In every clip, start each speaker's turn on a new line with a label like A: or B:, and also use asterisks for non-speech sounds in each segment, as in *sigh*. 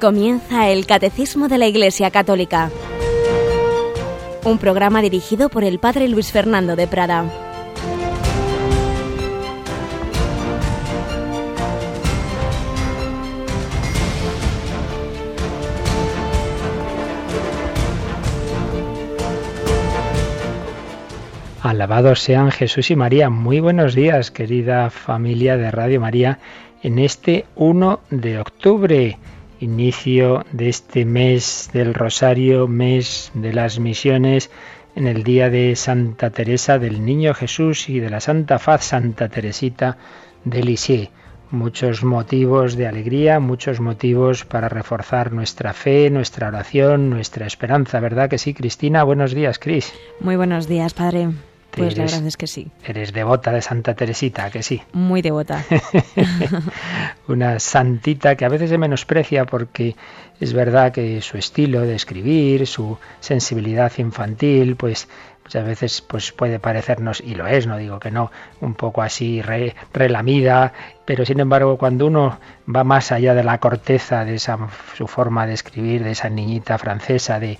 A: Comienza el Catecismo de la Iglesia Católica, un programa dirigido por el Padre Luis Fernando de Prada.
B: Alabados sean Jesús y María. Muy buenos días, querida familia de Radio María, en este 1 de octubre inicio de este mes del Rosario, mes de las misiones, en el día de Santa Teresa del Niño Jesús y de la Santa Faz Santa Teresita de Lisieux. Muchos motivos de alegría, muchos motivos para reforzar nuestra fe, nuestra oración, nuestra esperanza, ¿verdad que sí, Cristina? Buenos días, Cris.
C: Muy buenos días, Padre. Pues la verdad es que sí.
B: Eres devota de Santa Teresita, que sí. *laughs*
C: Muy devota. *laughs*
B: Una santita que a veces se menosprecia porque es verdad que su estilo de escribir, su sensibilidad infantil, pues muchas veces pues puede parecernos, y lo es, no digo que no, un poco así relamida, pero sin embargo cuando uno va más allá de la corteza de esa su forma de escribir, de esa niñita francesa, de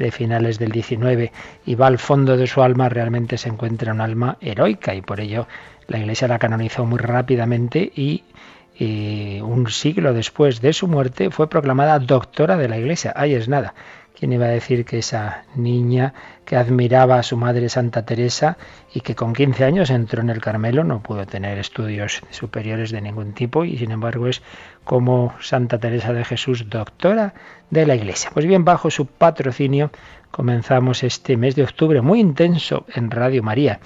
B: de finales del 19 y va al fondo de su alma, realmente se encuentra un alma heroica y por ello la Iglesia la canonizó muy rápidamente y eh, un siglo después de su muerte fue proclamada doctora de la Iglesia. Ahí es nada. ¿Quién iba a decir que esa niña que admiraba a su madre Santa Teresa y que con 15 años entró en el Carmelo no pudo tener estudios superiores de ningún tipo y sin embargo es como Santa Teresa de Jesús, doctora de la Iglesia? Pues bien, bajo su patrocinio comenzamos este mes de octubre muy intenso en Radio María.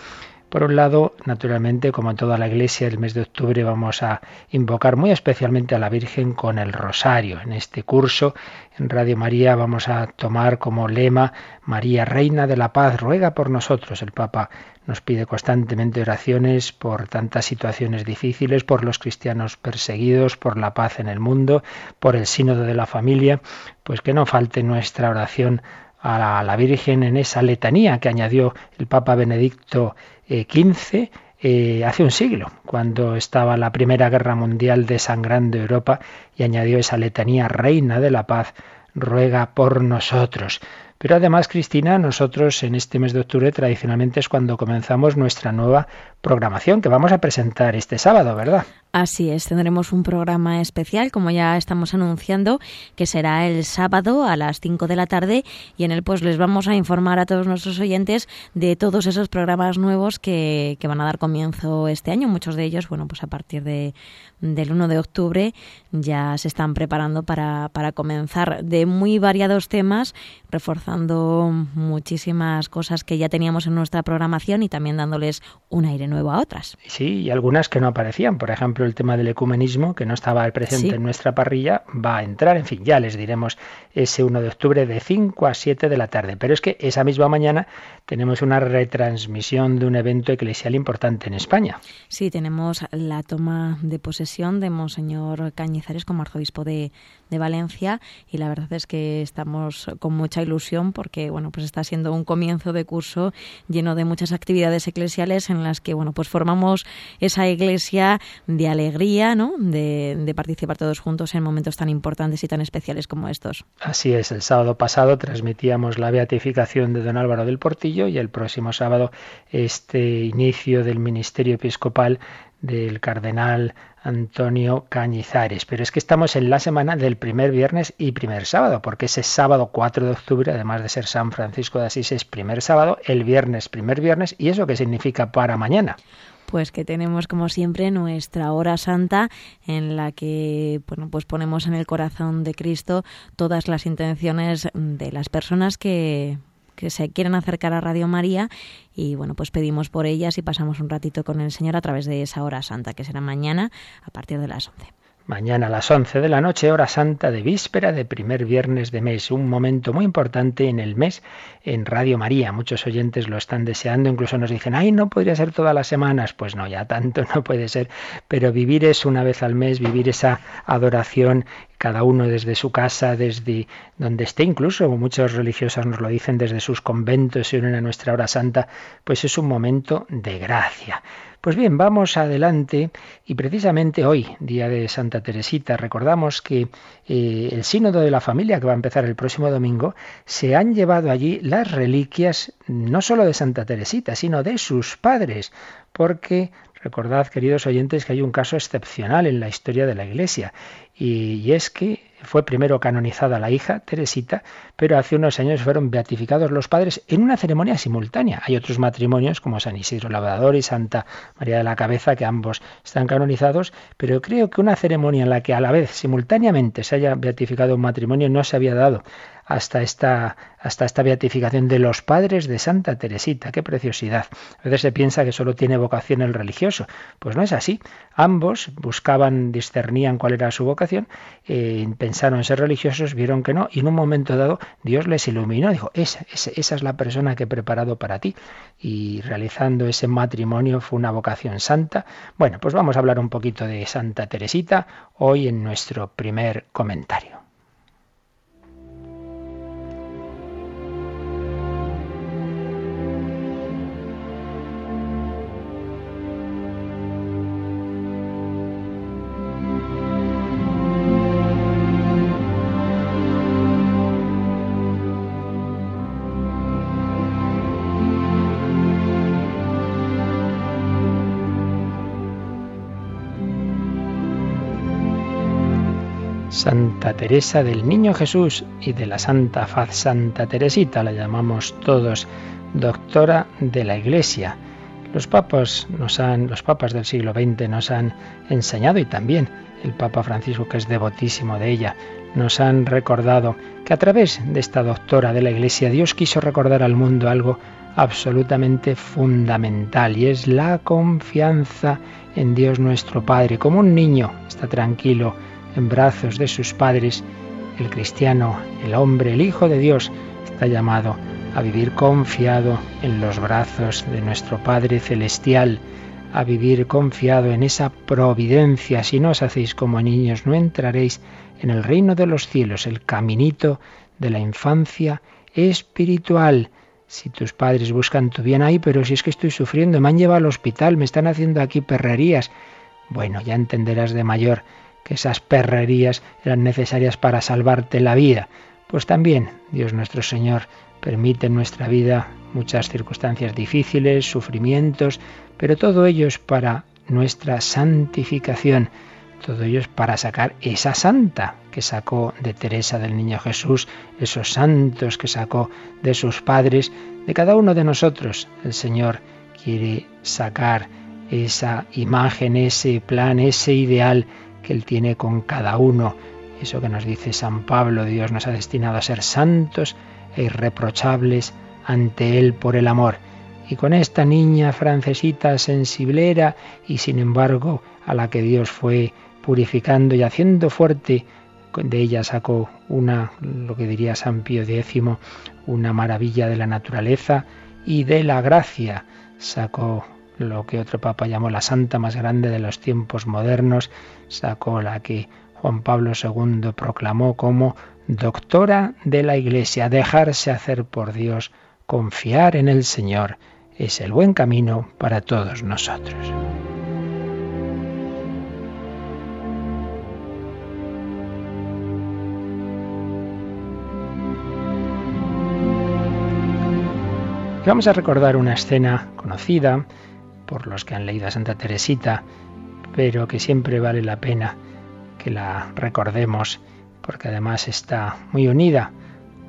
B: Por un lado, naturalmente, como en toda la Iglesia, el mes de octubre vamos a invocar muy especialmente a la Virgen con el rosario. En este curso, en Radio María, vamos a tomar como lema María, Reina de la Paz, ruega por nosotros. El Papa nos pide constantemente oraciones por tantas situaciones difíciles, por los cristianos perseguidos, por la paz en el mundo, por el sínodo de la familia, pues que no falte nuestra oración a la Virgen en esa letanía que añadió el Papa Benedicto XV eh, hace un siglo, cuando estaba la Primera Guerra Mundial desangrando Europa y añadió esa letanía Reina de la Paz, ruega por nosotros. Pero además, Cristina, nosotros en este mes de octubre tradicionalmente es cuando comenzamos nuestra nueva programación que vamos a presentar este sábado, ¿verdad?
C: Así es, tendremos un programa especial, como ya estamos anunciando, que será el sábado a las 5 de la tarde y en él pues les vamos a informar a todos nuestros oyentes de todos esos programas nuevos que, que van a dar comienzo este año. Muchos de ellos, bueno, pues a partir de, del 1 de octubre ya se están preparando para, para comenzar de muy variados temas, reforzando muchísimas cosas que ya teníamos en nuestra programación y también dándoles un aire nuevo a otras.
B: Sí, y algunas que no aparecían, por ejemplo, el tema del ecumenismo, que no estaba presente en nuestra parrilla, va a entrar. En fin, ya les diremos ese 1 de octubre de 5 a 7 de la tarde. Pero es que esa misma mañana tenemos una retransmisión de un evento eclesial importante en España.
C: Sí, tenemos la toma de posesión de Monseñor Cañizares como arzobispo de, de Valencia y la verdad es que estamos con mucha ilusión porque bueno pues está siendo un comienzo de curso lleno de muchas actividades eclesiales en las que bueno pues formamos esa iglesia de alegría no de, de participar todos juntos en momentos tan importantes y tan especiales como estos.
B: Así es el sábado pasado transmitíamos la beatificación de don Álvaro del Portillo y el próximo sábado este inicio del ministerio episcopal del cardenal Antonio Cañizares. Pero es que estamos en la semana del primer viernes y primer sábado, porque ese sábado 4 de octubre, además de ser San Francisco de Asís, es primer sábado, el viernes primer viernes, ¿y eso qué significa para mañana?
C: pues que tenemos como siempre nuestra hora santa en la que bueno pues ponemos en el corazón de Cristo todas las intenciones de las personas que que se quieren acercar a Radio María y bueno, pues pedimos por ellas y pasamos un ratito con el Señor a través de esa hora santa que será mañana a partir de las 11.
B: Mañana a las 11 de la noche, hora santa de víspera de primer viernes de mes, un momento muy importante en el mes en Radio María. Muchos oyentes lo están deseando, incluso nos dicen, ay, no podría ser todas las semanas. Pues no, ya tanto *laughs* no puede ser, pero vivir es una vez al mes, vivir esa adoración cada uno desde su casa, desde donde esté, incluso muchos religiosos nos lo dicen, desde sus conventos y unen a nuestra hora santa, pues es un momento de gracia. Pues bien, vamos adelante y precisamente hoy, día de Santa Teresita, recordamos que eh, el sínodo de la familia que va a empezar el próximo domingo, se han llevado allí las reliquias no solo de Santa Teresita, sino de sus padres, porque recordad, queridos oyentes, que hay un caso excepcional en la historia de la Iglesia, y es que fue primero canonizada la hija, Teresita, pero hace unos años fueron beatificados los padres en una ceremonia simultánea. Hay otros matrimonios como San Isidro Labrador y Santa María de la Cabeza que ambos están canonizados, pero creo que una ceremonia en la que a la vez simultáneamente se haya beatificado un matrimonio no se había dado hasta esta, hasta esta beatificación de los padres de Santa Teresita. ¡Qué preciosidad! A veces se piensa que solo tiene vocación el religioso. Pues no es así. Ambos buscaban, discernían cuál era su vocación, eh, pensaron ser religiosos, vieron que no, y en un momento dado Dios les iluminó, dijo, esa, esa es la persona que he preparado para ti. Y realizando ese matrimonio fue una vocación santa. Bueno, pues vamos a hablar un poquito de Santa Teresita hoy en nuestro primer comentario. Santa Teresa del Niño Jesús y de la Santa Faz Santa Teresita, la llamamos todos doctora de la Iglesia. Los papas nos han, los papas del siglo XX nos han enseñado y también el Papa Francisco, que es devotísimo de ella, nos han recordado que a través de esta doctora de la Iglesia Dios quiso recordar al mundo algo absolutamente fundamental y es la confianza en Dios nuestro Padre. Como un niño está tranquilo en brazos de sus padres, el cristiano, el hombre, el Hijo de Dios, está llamado a vivir confiado en los brazos de nuestro Padre Celestial, a vivir confiado en esa providencia. Si no os hacéis como niños, no entraréis en el reino de los cielos, el caminito de la infancia espiritual. Si tus padres buscan tu bien ahí, pero si es que estoy sufriendo, me han llevado al hospital, me están haciendo aquí perrerías. Bueno, ya entenderás de mayor que esas perrerías eran necesarias para salvarte la vida. Pues también Dios nuestro Señor permite en nuestra vida muchas circunstancias difíciles, sufrimientos, pero todo ello es para nuestra santificación. Todo ello es para sacar esa santa que sacó de Teresa del Niño Jesús, esos santos que sacó de sus padres, de cada uno de nosotros. El Señor quiere sacar esa imagen, ese plan, ese ideal que Él tiene con cada uno. Eso que nos dice San Pablo, Dios nos ha destinado a ser santos e irreprochables ante Él por el amor. Y con esta niña francesita sensiblera y sin embargo a la que Dios fue purificando y haciendo fuerte, de ella sacó una, lo que diría San Pío X, una maravilla de la naturaleza y de la gracia. Sacó lo que otro papa llamó la santa más grande de los tiempos modernos, sacó la que Juan Pablo II proclamó como doctora de la Iglesia, dejarse hacer por Dios, confiar en el Señor, es el buen camino para todos nosotros. Vamos a recordar una escena conocida por los que han leído a Santa Teresita, pero que siempre vale la pena que la recordemos, porque además está muy unida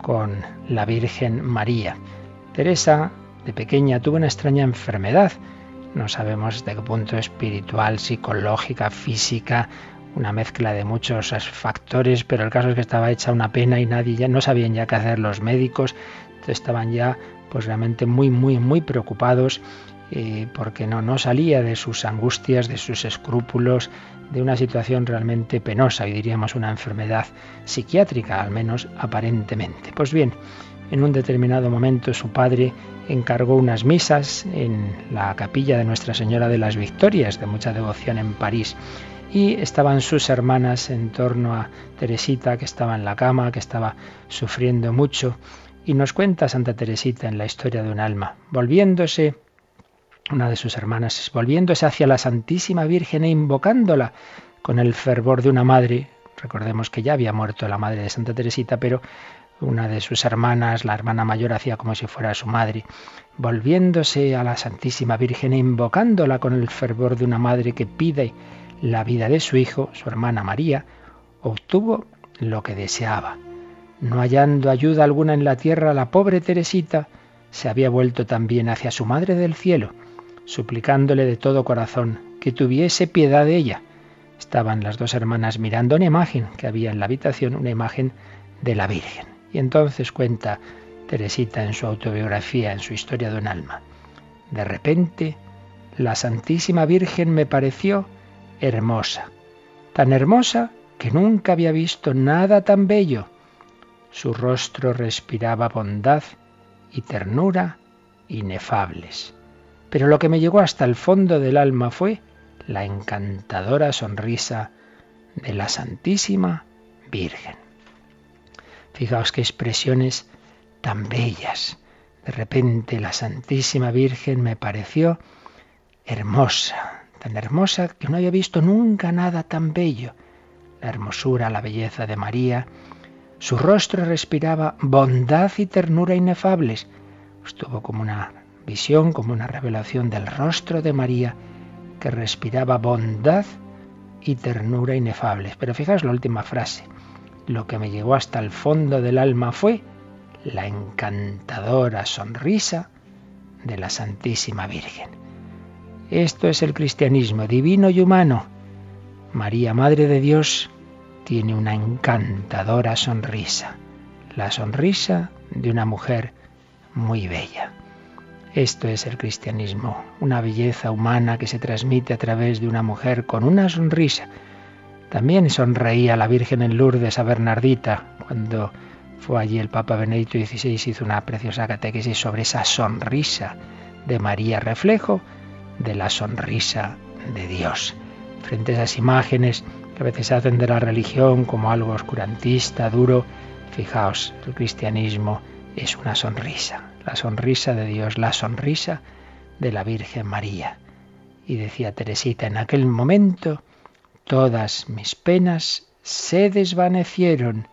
B: con la Virgen María. Teresa, de pequeña, tuvo una extraña enfermedad. No sabemos de qué punto espiritual, psicológica, física, una mezcla de muchos factores, pero el caso es que estaba hecha una pena y nadie ya no sabían ya qué hacer los médicos, estaban ya pues realmente muy muy muy preocupados eh, porque no, no salía de sus angustias, de sus escrúpulos, de una situación realmente penosa, y diríamos una enfermedad psiquiátrica, al menos aparentemente. Pues bien, en un determinado momento su padre encargó unas misas en la capilla de Nuestra Señora de las Victorias, de mucha devoción en París. Y estaban sus hermanas en torno a Teresita, que estaba en la cama, que estaba sufriendo mucho. Y nos cuenta Santa Teresita en la historia de un alma, volviéndose una de sus hermanas, volviéndose hacia la Santísima Virgen e invocándola con el fervor de una madre, recordemos que ya había muerto la madre de Santa Teresita, pero una de sus hermanas, la hermana mayor, hacía como si fuera su madre, volviéndose a la Santísima Virgen e invocándola con el fervor de una madre que pide la vida de su hijo, su hermana María, obtuvo lo que deseaba. No hallando ayuda alguna en la tierra, la pobre Teresita se había vuelto también hacia su Madre del Cielo, suplicándole de todo corazón que tuviese piedad de ella. Estaban las dos hermanas mirando una imagen que había en la habitación, una imagen de la Virgen. Y entonces cuenta Teresita en su autobiografía, en su historia de un alma. De repente, la Santísima Virgen me pareció hermosa, tan hermosa que nunca había visto nada tan bello. Su rostro respiraba bondad y ternura inefables. Pero lo que me llegó hasta el fondo del alma fue la encantadora sonrisa de la Santísima Virgen. Fijaos qué expresiones tan bellas. De repente la Santísima Virgen me pareció hermosa, tan hermosa que no había visto nunca nada tan bello. La hermosura, la belleza de María, su rostro respiraba bondad y ternura inefables. Estuvo como una visión, como una revelación del rostro de María que respiraba bondad y ternura inefables. Pero fijaos la última frase. Lo que me llegó hasta el fondo del alma fue la encantadora sonrisa de la Santísima Virgen. Esto es el cristianismo divino y humano. María, Madre de Dios, tiene una encantadora sonrisa, la sonrisa de una mujer muy bella. Esto es el cristianismo, una belleza humana que se transmite a través de una mujer con una sonrisa. También sonreía la Virgen en Lourdes a Bernardita cuando fue allí el Papa Benedicto XVI hizo una preciosa catequesis sobre esa sonrisa de María, reflejo de la sonrisa de Dios. Frente a esas imágenes que a veces hacen de la religión como algo oscurantista, duro, fijaos, el cristianismo es una sonrisa, la sonrisa de Dios, la sonrisa de la Virgen María. Y decía Teresita, en aquel momento todas mis penas se desvanecieron.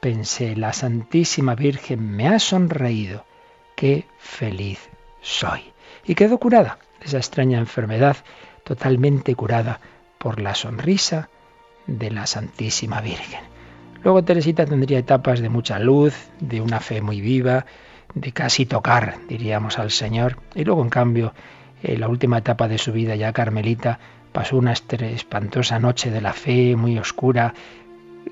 B: Pensé, la Santísima Virgen me ha sonreído, qué feliz soy. Y quedó curada de esa extraña enfermedad, totalmente curada por la sonrisa de la Santísima Virgen. Luego Teresita tendría etapas de mucha luz, de una fe muy viva, de casi tocar, diríamos, al Señor. Y luego, en cambio, en la última etapa de su vida ya Carmelita pasó una espantosa noche de la fe muy oscura,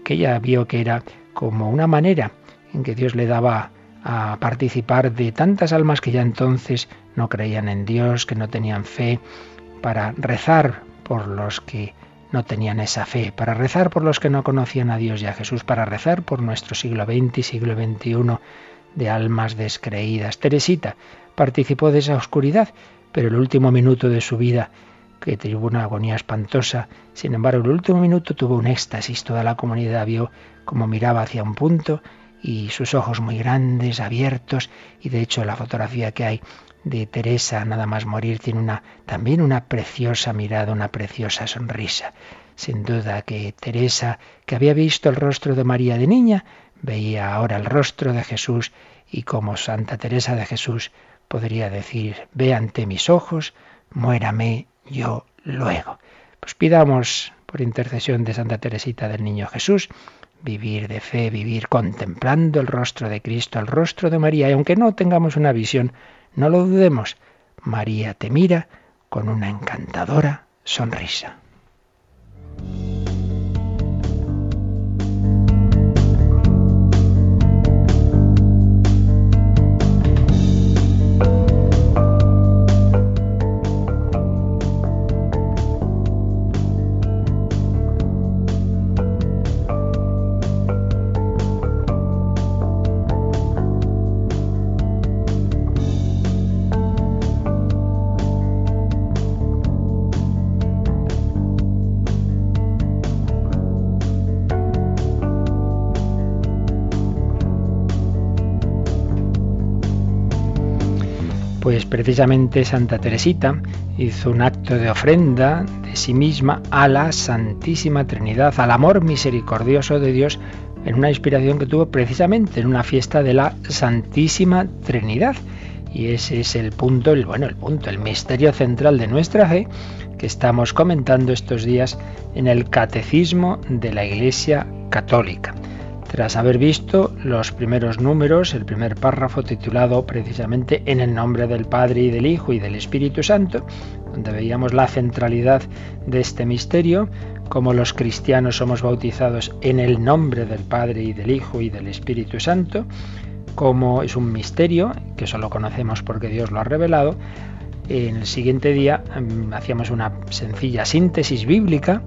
B: que ella vio que era como una manera en que Dios le daba a participar de tantas almas que ya entonces no creían en Dios, que no tenían fe, para rezar por los que no tenían esa fe, para rezar por los que no conocían a Dios y a Jesús, para rezar por nuestro siglo XX y siglo XXI de almas descreídas. Teresita participó de esa oscuridad, pero el último minuto de su vida, que tuvo una agonía espantosa, sin embargo, el último minuto tuvo un éxtasis. Toda la comunidad vio cómo miraba hacia un punto y sus ojos muy grandes, abiertos, y de hecho la fotografía que hay de Teresa, nada más morir, tiene una, también una preciosa mirada, una preciosa sonrisa. Sin duda que Teresa, que había visto el rostro de María de niña, veía ahora el rostro de Jesús y como Santa Teresa de Jesús podría decir, ve ante mis ojos, muérame yo luego. Pues pidamos por intercesión de Santa Teresita del Niño Jesús, vivir de fe, vivir contemplando el rostro de Cristo, el rostro de María, y aunque no tengamos una visión no lo dudemos, María te mira con una encantadora sonrisa. Precisamente Santa Teresita hizo un acto de ofrenda de sí misma a la Santísima Trinidad, al amor misericordioso de Dios, en una inspiración que tuvo precisamente en una fiesta de la Santísima Trinidad. Y ese es el punto, el bueno, el punto, el misterio central de nuestra fe que estamos comentando estos días en el Catecismo de la Iglesia Católica. Tras haber visto los primeros números, el primer párrafo titulado precisamente En el nombre del Padre y del Hijo y del Espíritu Santo, donde veíamos la centralidad de este misterio, como los cristianos somos bautizados en el nombre del Padre y del Hijo y del Espíritu Santo, como es un misterio que solo conocemos porque Dios lo ha revelado, en el siguiente día mm, hacíamos una sencilla síntesis bíblica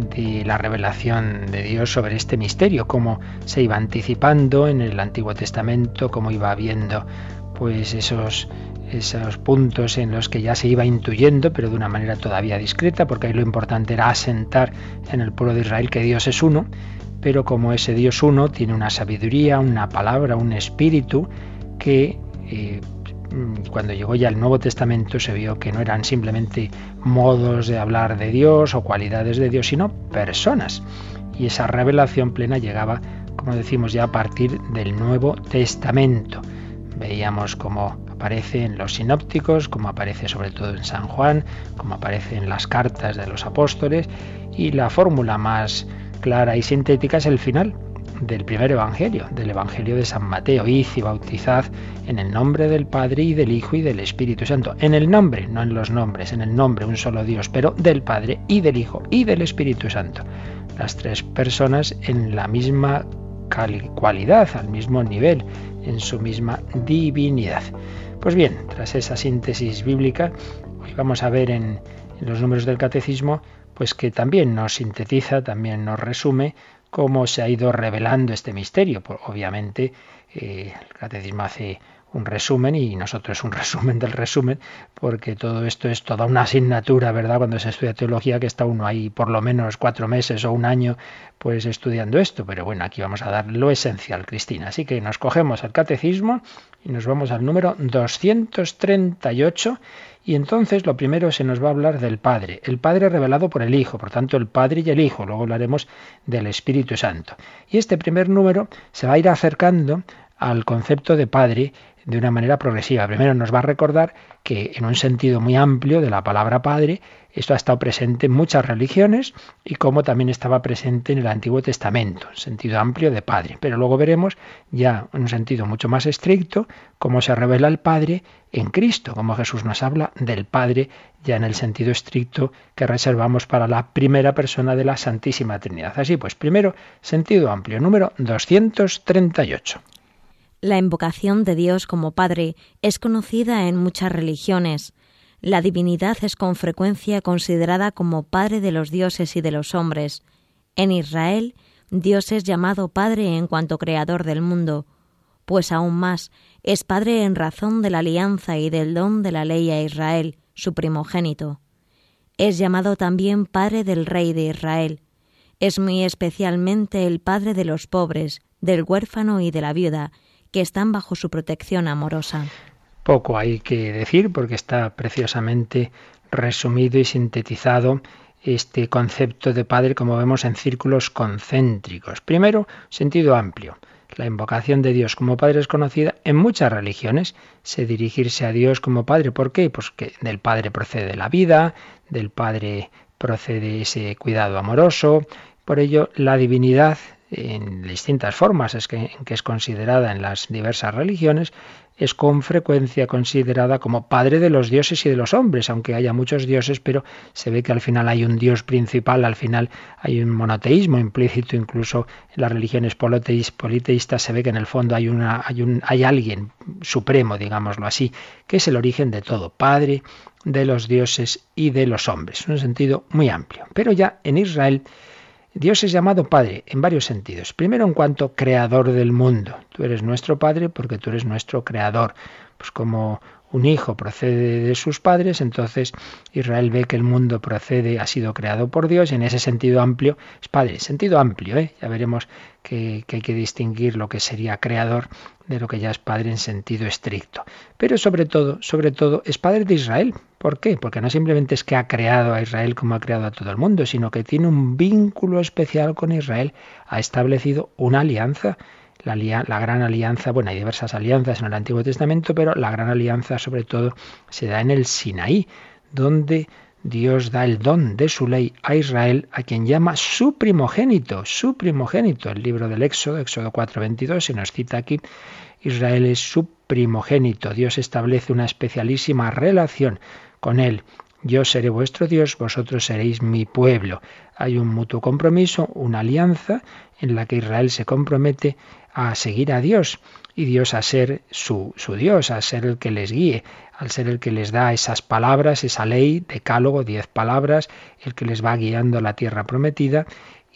B: de la revelación de Dios sobre este misterio, cómo se iba anticipando en el Antiguo Testamento, cómo iba viendo pues esos esos puntos en los que ya se iba intuyendo, pero de una manera todavía discreta, porque ahí lo importante era asentar en el pueblo de Israel que Dios es uno, pero como ese Dios uno tiene una sabiduría, una palabra, un espíritu que eh, cuando llegó ya el Nuevo Testamento se vio que no eran simplemente modos de hablar de Dios o cualidades de Dios, sino personas. Y esa revelación plena llegaba, como decimos ya, a partir del Nuevo Testamento. Veíamos cómo aparece en los sinópticos, como aparece sobre todo en San Juan, como aparece en las cartas de los apóstoles, y la fórmula más clara y sintética es el final, del primer Evangelio, del Evangelio de San Mateo. Id y bautizad en el nombre del Padre y del Hijo y del Espíritu Santo. En el nombre, no en los nombres, en el nombre, un solo Dios, pero del Padre y del Hijo y del Espíritu Santo. Las tres personas en la misma cualidad, al mismo nivel, en su misma divinidad. Pues bien, tras esa síntesis bíblica, hoy vamos a ver en, en los números del catecismo, pues que también nos sintetiza, también nos resume cómo se ha ido revelando este misterio. Pues, obviamente, eh, el catecismo hace un resumen y nosotros un *laughs* resumen del resumen, porque todo esto es toda una asignatura, ¿verdad? Cuando se estudia teología, que está uno ahí por lo menos cuatro meses o un año, pues estudiando esto. Pero bueno, aquí vamos a dar lo esencial, Cristina. Así que nos cogemos el catecismo y nos vamos al número 238 y entonces lo primero se nos va a hablar del Padre, el Padre revelado por el Hijo, por tanto el Padre y el Hijo, luego hablaremos del Espíritu Santo. Y este primer número se va a ir acercando al concepto de Padre de una manera progresiva. Primero nos va a recordar que en un sentido muy amplio de la palabra Padre esto ha estado presente en muchas religiones y como también estaba presente en el Antiguo Testamento, en sentido amplio de Padre. Pero luego veremos ya en un sentido mucho más estricto cómo se revela el Padre en Cristo, cómo Jesús nos habla del Padre ya en el sentido estricto que reservamos para la primera persona de la Santísima Trinidad. Así pues, primero, sentido amplio, número 238.
C: La invocación de Dios como Padre es conocida en muchas religiones. La divinidad es con frecuencia considerada como Padre de los dioses y de los hombres. En Israel, Dios es llamado Padre en cuanto Creador del mundo, pues aún más es Padre en razón de la alianza y del don de la ley a Israel, su primogénito. Es llamado también Padre del Rey de Israel. Es muy especialmente el Padre de los pobres, del huérfano y de la viuda, que están bajo su protección amorosa.
B: Poco hay que decir porque está preciosamente resumido y sintetizado este concepto de Padre como vemos en círculos concéntricos. Primero, sentido amplio. La invocación de Dios como Padre es conocida en muchas religiones. Se dirigirse a Dios como Padre. ¿Por qué? Pues que del Padre procede la vida, del Padre procede ese cuidado amoroso. Por ello, la divinidad en distintas formas es que, en que es considerada en las diversas religiones, es con frecuencia considerada como padre de los dioses y de los hombres, aunque haya muchos dioses, pero se ve que al final hay un dios principal, al final hay un monoteísmo implícito, incluso en las religiones politeístas se ve que en el fondo hay, una, hay, hay alguien supremo, digámoslo así, que es el origen de todo, padre de los dioses y de los hombres, un sentido muy amplio. Pero ya en Israel Dios es llamado Padre en varios sentidos. Primero en cuanto creador del mundo. Tú eres nuestro Padre porque tú eres nuestro creador. Pues como un hijo procede de sus padres, entonces Israel ve que el mundo procede, ha sido creado por Dios, y en ese sentido amplio, es padre, sentido amplio, ¿eh? ya veremos que, que hay que distinguir lo que sería creador de lo que ya es padre en sentido estricto. Pero sobre todo, sobre todo, es padre de Israel. ¿Por qué? Porque no simplemente es que ha creado a Israel como ha creado a todo el mundo, sino que tiene un vínculo especial con Israel, ha establecido una alianza la, gran alianza, bueno, hay diversas alianzas en el Antiguo Testamento, pero la gran alianza sobre todo se da en el Sinaí, donde Dios da el don de su ley a Israel, a quien llama su primogénito, su primogénito. El libro del Éxodo, Éxodo 4:22, se nos cita aquí, Israel es su primogénito. Dios establece una especialísima relación con él. Yo seré vuestro Dios, vosotros seréis mi pueblo. Hay un mutuo compromiso, una alianza en la que Israel se compromete a seguir a Dios y Dios a ser su, su, Dios, a ser el que les guíe, al ser el que les da esas palabras, esa ley, decálogo, diez palabras, el que les va guiando a la tierra prometida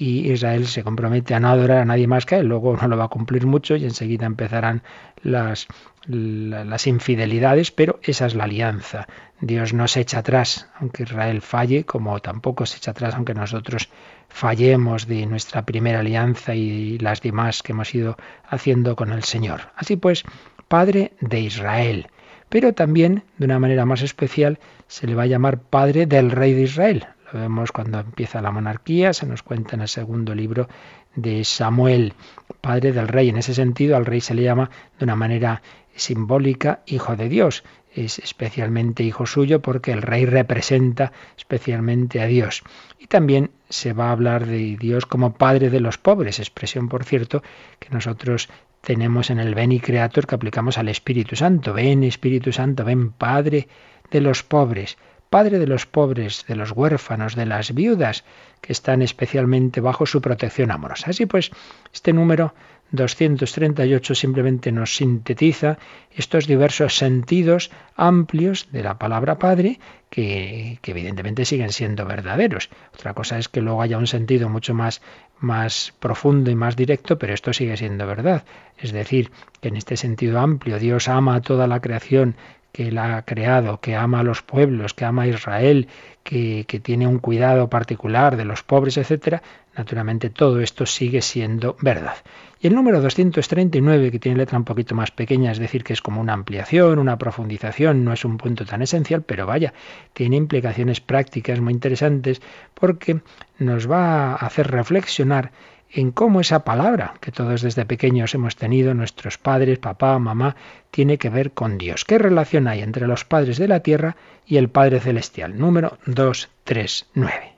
B: y Israel se compromete a no adorar a nadie más que a él. Luego no lo va a cumplir mucho y enseguida empezarán las, las infidelidades, pero esa es la alianza. Dios no se echa atrás, aunque Israel falle, como tampoco se echa atrás, aunque nosotros fallemos de nuestra primera alianza y las demás que hemos ido haciendo con el Señor. Así pues, Padre de Israel, pero también, de una manera más especial, se le va a llamar Padre del Rey de Israel. Lo vemos cuando empieza la monarquía, se nos cuenta en el segundo libro de Samuel, Padre del Rey. En ese sentido, al rey se le llama de una manera simbólica Hijo de Dios es especialmente hijo suyo porque el rey representa especialmente a Dios. Y también se va a hablar de Dios como Padre de los pobres, expresión, por cierto, que nosotros tenemos en el Ven y Creator que aplicamos al Espíritu Santo. Ven Espíritu Santo, ven Padre de los pobres. Padre de los pobres, de los huérfanos, de las viudas, que están especialmente bajo su protección amorosa. Así pues, este número 238 simplemente nos sintetiza estos diversos sentidos amplios de la palabra Padre que, que, evidentemente siguen siendo verdaderos. Otra cosa es que luego haya un sentido mucho más, más profundo y más directo, pero esto sigue siendo verdad. Es decir, que en este sentido amplio Dios ama a toda la creación, que la ha creado, que ama a los pueblos, que ama a Israel, que, que tiene un cuidado particular de los pobres, etcétera, naturalmente todo esto sigue siendo verdad. Y el número 239, que tiene letra un poquito más pequeña, es decir, que es como una ampliación, una profundización, no es un punto tan esencial, pero vaya, tiene implicaciones prácticas muy interesantes porque nos va a hacer reflexionar en cómo esa palabra que todos desde pequeños hemos tenido, nuestros padres, papá, mamá, tiene que ver con Dios. ¿Qué relación hay entre los padres de la tierra y el Padre Celestial? Número 239.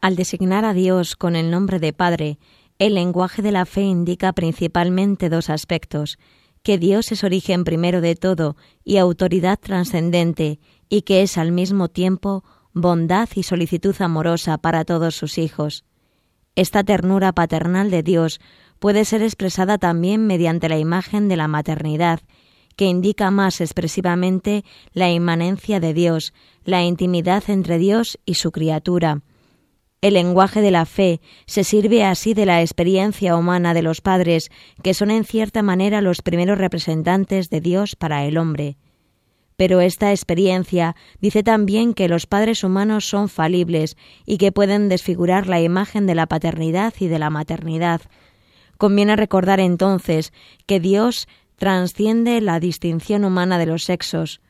C: Al designar a Dios con el nombre de Padre, el lenguaje de la fe indica principalmente dos aspectos, que Dios es origen primero de todo y autoridad trascendente, y que es al mismo tiempo bondad y solicitud amorosa para todos sus hijos. Esta ternura paternal de Dios puede ser expresada también mediante la imagen de la maternidad, que indica más expresivamente la inmanencia de Dios, la intimidad entre Dios y su criatura. El lenguaje de la fe se sirve así de la experiencia humana de los padres, que son en cierta manera los primeros representantes de Dios para el hombre. Pero esta experiencia dice también que los padres humanos son falibles y que pueden desfigurar la imagen de la paternidad y de la maternidad. Conviene recordar entonces que Dios transciende la distinción humana de los sexos.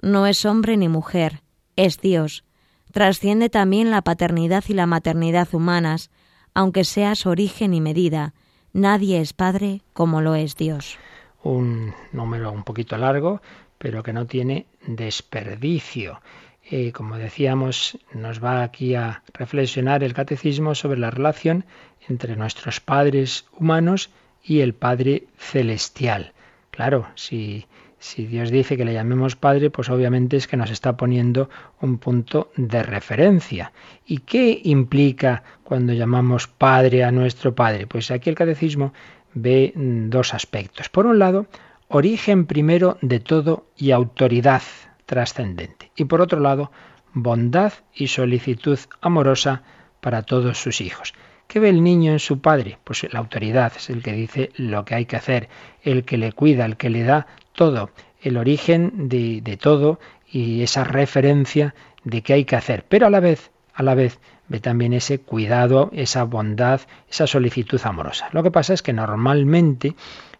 C: No es hombre ni mujer, es Dios. Trasciende también la paternidad y la maternidad humanas, aunque sea su origen y medida. Nadie es padre como lo es Dios.
B: Un número un poquito largo, pero que no tiene desperdicio. Eh, como decíamos, nos va aquí a reflexionar el catecismo sobre la relación entre nuestros padres humanos y el Padre celestial. Claro, si, si Dios dice que le llamemos Padre, pues obviamente es que nos está poniendo un punto de referencia. ¿Y qué implica cuando llamamos Padre a nuestro Padre? Pues aquí el catecismo ve mm, dos aspectos. Por un lado, origen primero de todo y autoridad trascendente. Y por otro lado, bondad y solicitud amorosa para todos sus hijos. ¿Qué ve el niño en su padre? Pues la autoridad es el que dice lo que hay que hacer, el que le cuida, el que le da todo, el origen de, todo y esa referencia de qué hay que hacer. Pero a la vez, a la vez, ve también ese cuidado, esa bondad, esa solicitud amorosa. Lo que pasa es que normalmente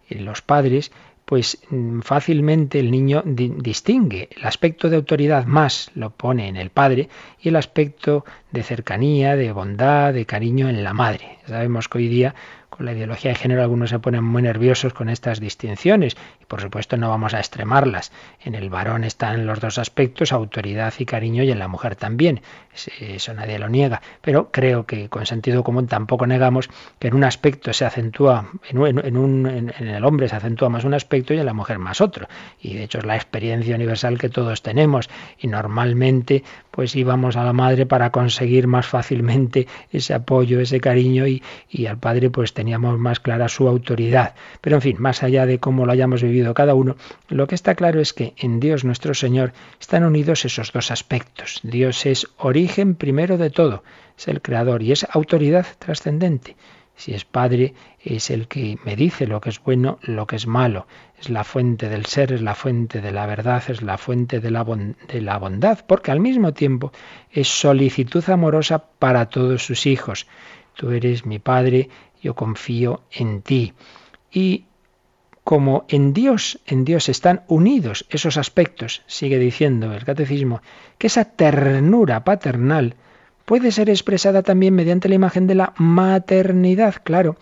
B: eh, los padres pues mm, fácilmente el niño distingue el aspecto de autoridad más lo pone en el padre y el aspecto de cercanía, de bondad, de cariño en la madre. Sabemos que hoy día con la ideología de género algunos se ponen muy nerviosos con estas distinciones y por supuesto no vamos a extremarlas. En el varón están los dos aspectos, autoridad y cariño, y en la mujer también. Eso nadie lo niega. Pero creo que con sentido común tampoco negamos que en un aspecto se acentúa, en, un, en, el hombre se acentúa más un aspecto y en la mujer más otro. Y de hecho es la experiencia universal que todos tenemos. Y normalmente pues íbamos a la madre para conseguir más fácilmente ese apoyo, ese cariño y, y al padre pues teníamos más clara su autoridad. Pero en fin, más allá de cómo lo hayamos vivido cada uno, lo que está claro es que en Dios nuestro Señor están unidos esos dos aspectos. Dios es origen primero de todo, es el creador y es autoridad trascendente. Si es Padre, es el que me dice lo que es bueno, lo que es malo. Es la fuente del ser, es la fuente de la verdad, es la fuente de la, de la bondad, porque al mismo tiempo es solicitud amorosa para todos sus hijos. Tú eres mi Padre, yo confío en ti. Y como en Dios, en Dios están unidos esos aspectos, sigue diciendo el catecismo, que esa ternura paternal puede ser expresada también mediante la imagen de la maternidad, claro.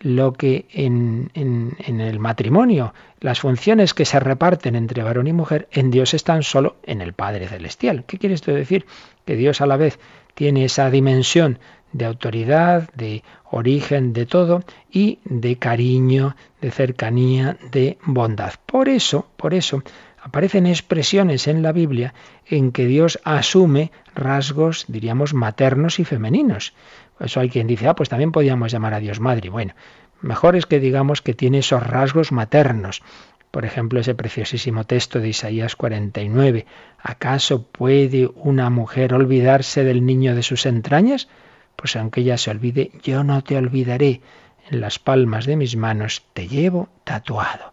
B: Lo que en, en, el matrimonio, las funciones que se reparten entre varón y mujer, en Dios están solo en el Padre Celestial. ¿Qué quiere esto decir? Que Dios a la vez tiene esa dimensión de autoridad, de origen de todo y de cariño, de cercanía, de bondad. Por eso, por eso, aparecen expresiones en la Biblia en que Dios asume rasgos, diríamos, maternos y femeninos. Eso hay quien dice, ah, pues también podíamos llamar a Dios madre. Bueno, mejor es que digamos que tiene esos rasgos maternos. Por ejemplo, ese preciosísimo texto de Isaías 49. ¿Acaso puede una mujer olvidarse del niño de sus entrañas? pues aunque ella se olvide, yo no te olvidaré. En las palmas de mis manos te llevo tatuado.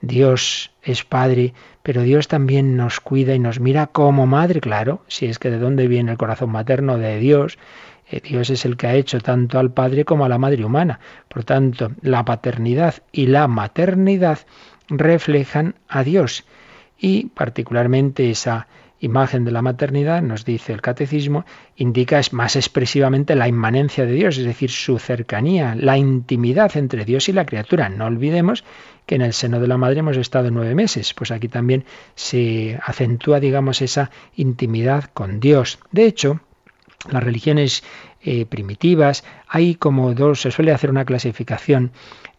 B: Dios es Padre, pero Dios también nos cuida y nos mira como madre, claro, si es que de dónde viene el corazón materno de Dios. Eh, Dios es el que ha hecho tanto al Padre como a la Madre humana. Por tanto, la paternidad y la maternidad reflejan a Dios y particularmente esa imagen de la maternidad, nos dice el catecismo, indica más expresivamente la inmanencia de Dios, es decir, su cercanía, la intimidad entre Dios y la criatura. No olvidemos que en el seno de la madre hemos estado nueve meses, pues aquí también se acentúa, digamos, esa intimidad con Dios. De hecho, las religiones eh, primitivas, hay como dos, se suele hacer una clasificación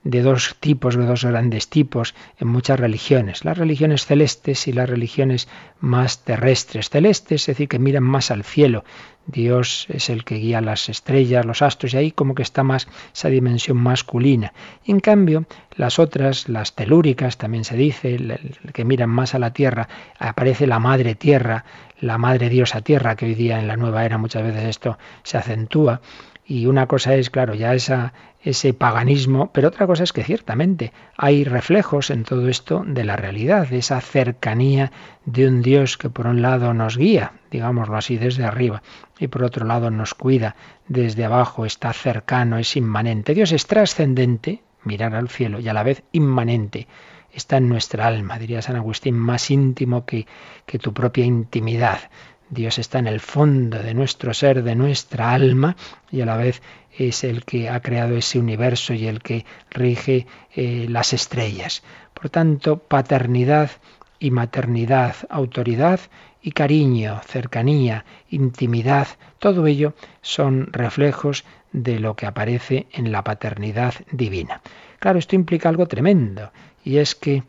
B: de dos tipos, de dos grandes tipos en muchas religiones, las religiones celestes y las religiones más terrestres. Celestes, es decir, que miran más al cielo. Dios es el que guía las estrellas, los astros, y ahí como que está más esa dimensión masculina. En cambio, las otras, las telúricas, también se dice, que miran más a la tierra, aparece la madre tierra, la madre diosa tierra, que hoy día en la nueva era muchas veces esto se acentúa. Y una cosa es, claro, ya ese paganismo, pero otra cosa es que ciertamente hay reflejos en todo esto de la realidad, de esa cercanía de un Dios que por un lado nos guía, digámoslo así, desde arriba, y por otro lado nos cuida desde abajo, está cercano, es inmanente. Dios es trascendente, mirar al cielo, y a la vez inmanente. Está en nuestra alma, diría San Agustín, más íntimo que, que tu propia intimidad. Dios está en el fondo de nuestro ser, de nuestra alma, y a la vez es el que ha creado ese universo y el que rige eh, las estrellas. Por tanto, paternidad y maternidad, autoridad y cariño, cercanía, intimidad, todo ello son reflejos de lo que aparece en la paternidad divina. Claro, esto implica algo tremendo, y es que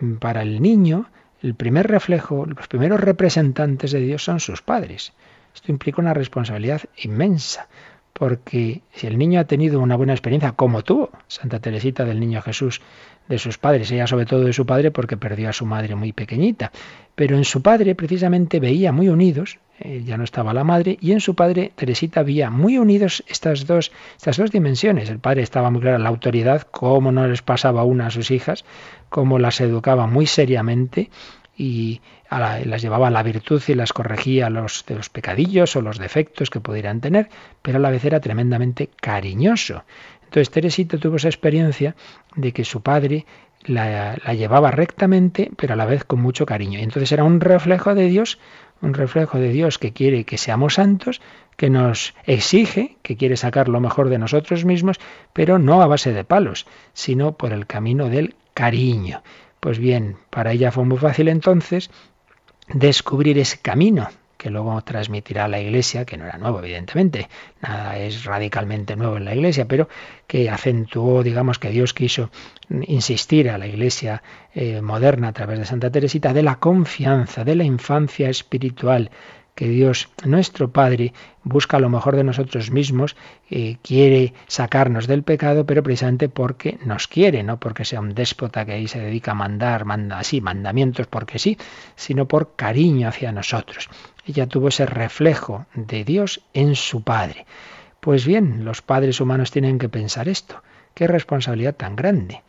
B: mm, para el niño, el primer reflejo, los primeros representantes de Dios son sus padres. Esto implica una responsabilidad inmensa, porque si el niño ha tenido una buena experiencia, como tuvo Santa Teresita del Niño Jesús, de sus padres, ella sobre todo de su padre porque perdió a su madre muy pequeñita, pero en su padre precisamente veía muy unidos, eh, ya no estaba la madre, y en su padre Teresita había muy unidos estas dos, estas dos dimensiones. El padre estaba muy claro la autoridad, cómo no les pasaba una a sus hijas, cómo las educaba muy seriamente y las llevaba a la virtud y las corregía los, de los pecadillos o los defectos que pudieran tener, pero a la vez era tremendamente cariñoso. Entonces Teresita tuvo esa experiencia de que su padre la, la, llevaba rectamente, pero a la vez con mucho cariño. Y entonces era un reflejo de Dios un reflejo de Dios que quiere que seamos santos, que nos exige, que quiere sacar lo mejor de nosotros mismos, pero no a base de palos, sino por el camino del cariño. Pues bien, para ella fue muy fácil entonces descubrir ese camino que luego transmitirá a la Iglesia, que no era nuevo, evidentemente, nada es radicalmente nuevo en la Iglesia, pero que acentuó, digamos, que Dios quiso insistir a la Iglesia eh, moderna a través de Santa Teresita de la confianza, de la infancia espiritual, que Dios, nuestro Padre, busca lo mejor de nosotros mismos, eh, quiere sacarnos del pecado, pero precisamente porque nos quiere, no porque sea un déspota que ahí se dedica a mandar, manda así, mandamientos porque sí, sino por cariño hacia nosotros. Ella tuvo ese reflejo de Dios en su Padre. Pues bien, los padres humanos tienen que pensar esto. Qué responsabilidad tan grande.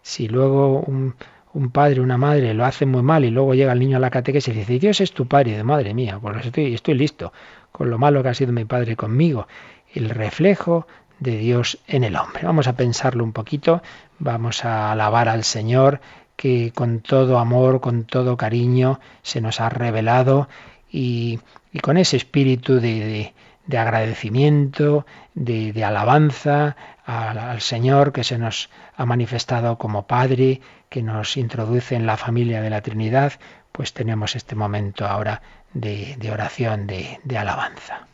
B: Si luego un, un padre, una madre lo hace muy mal y luego llega el niño a la catequesis y dice, Dios es tu padre, de madre mía, pues estoy, estoy listo con lo malo que ha sido mi padre conmigo. El reflejo de Dios en el hombre. Vamos a pensarlo un poquito, vamos a alabar al Señor que con todo amor, con todo cariño se nos ha revelado y, con ese espíritu de, de, agradecimiento, de, de alabanza al Señor que se nos ha manifestado como Padre, que nos introduce en la familia de la Trinidad, pues tenemos este momento ahora de, oración, de, de alabanza.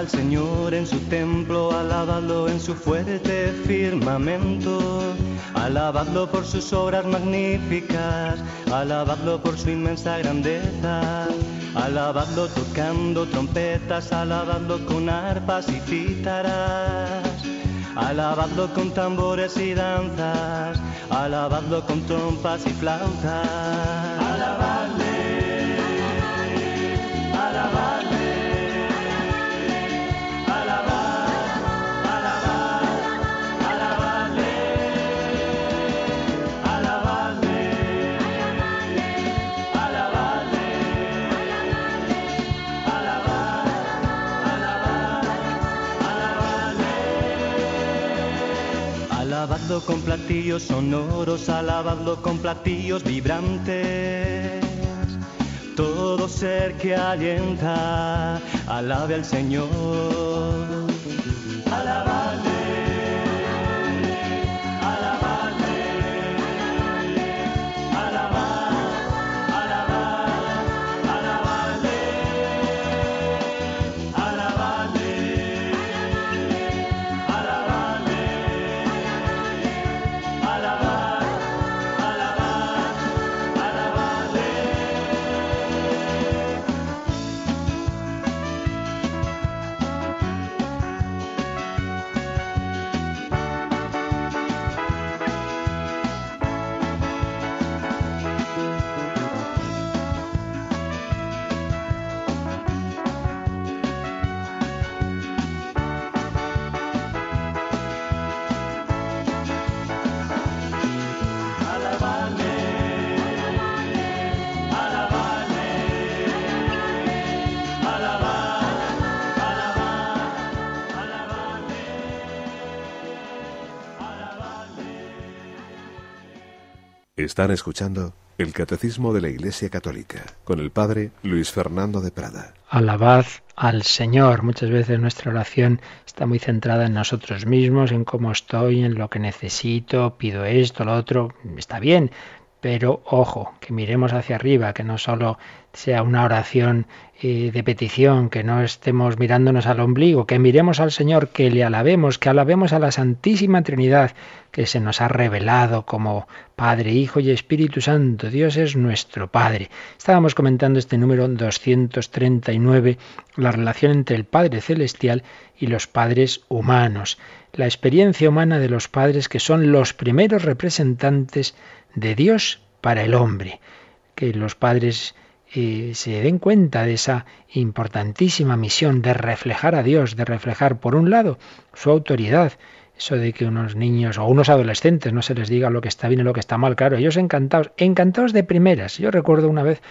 D: Al Señor en su templo, alabadlo en su fuerte firmamento, alabadlo por sus obras magníficas, alabadlo por su inmensa grandeza, alabadlo tocando trompetas, alabadlo con arpas y cítaras, alabadlo con tambores y danzas, alabadlo con trompas y flautas. Con platillos sonoros, alabadlo con platillos vibrantes. Todo ser que alienta, alabe al Señor.
E: Están escuchando el Catecismo de la Iglesia Católica con el Padre Luis Fernando de Prada.
B: Alabad al Señor. Muchas veces nuestra oración está muy centrada en nosotros mismos, en cómo estoy, en lo que necesito, pido esto, lo otro. Está bien, pero ojo, que miremos hacia arriba, que no solo sea una oración eh, de petición, que no estemos mirándonos al ombligo, que miremos al Señor, que le alabemos, que alabemos a la Santísima Trinidad, que se nos ha revelado como Padre, Hijo y Espíritu Santo. Dios es nuestro Padre. Estábamos comentando este número 239, la relación entre el Padre Celestial y los padres humanos, la experiencia humana de los padres que son los primeros representantes de Dios para el hombre. Que los padres se den cuenta de esa importantísima misión de reflejar a Dios, de reflejar, por un lado, su autoridad, eso de que unos niños o unos adolescentes no se les diga lo que está bien y lo que está mal, claro, ellos encantados, encantados de primeras. Yo recuerdo una vez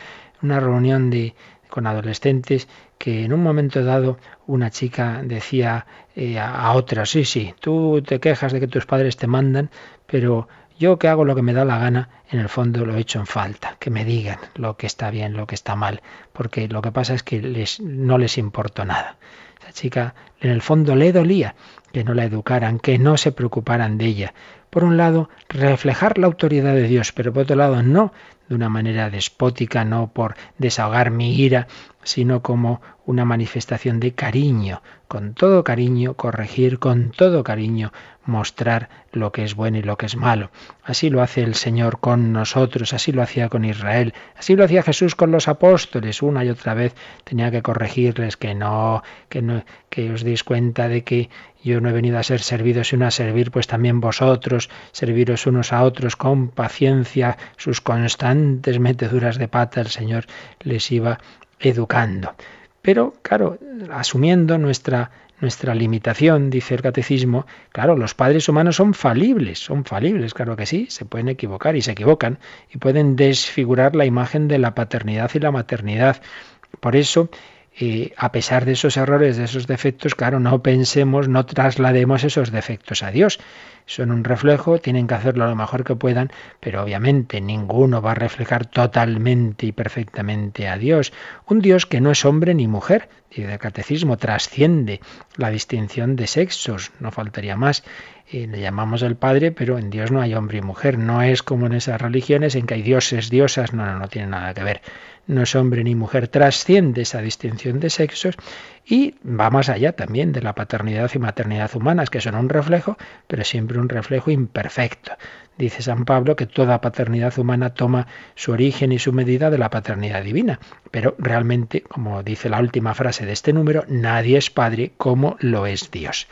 B: una reunión de, con adolescentes que en un momento dado una chica decía eh, a otra, sí, sí, tú te quejas de que tus padres te mandan, pero yo que hago lo que me da la gana, en el fondo lo he hecho en falta, que me digan lo que está bien, lo que está mal, porque lo que pasa es que les, no les importó nada. Esa chica en el fondo le dolía que no la educaran, que no se preocuparan de ella. Por un lado, reflejar la autoridad de Dios, pero por otro lado, no de una manera despótica, no por desahogar mi ira, sino como una manifestación de cariño, con todo cariño corregir, con todo cariño mostrar lo que es bueno y lo que es malo. Así lo hace el Señor con nosotros, así lo hacía con Israel, así lo hacía Jesús con los apóstoles, una y otra vez tenía que corregirles que no, que no, que os deis cuenta de que yo no he venido a ser servido sino a servir, pues también vosotros, serviros unos a otros con paciencia, sus constantes meteduras de pata, el Señor les iba educando. Pero, claro, asumiendo nuestra, nuestra limitación, dice el catecismo, claro, los padres humanos son falibles, son falibles, claro que sí, se pueden equivocar y se equivocan y pueden desfigurar la imagen de la paternidad y la maternidad. Por eso, eh, a pesar de esos errores, de esos defectos, claro, no pensemos, no traslademos esos defectos a Dios son un reflejo, tienen que hacerlo lo mejor que puedan, pero obviamente ninguno va a reflejar totalmente y perfectamente a Dios. Un Dios que no es hombre ni mujer, dice el catecismo, trasciende la distinción de sexos, no faltaría más. Le llamamos el Padre, pero en Dios no hay hombre y mujer. No es como en esas religiones en que hay dioses, diosas, no, no, no tiene nada que ver no es hombre ni mujer, trasciende esa distinción de sexos y va más allá también de la paternidad y maternidad humanas, que son un reflejo, pero siempre un reflejo imperfecto. Dice San Pablo que toda paternidad humana toma su origen y su medida de la paternidad divina, pero realmente, como dice la última frase de este número, nadie es padre como lo es Dios.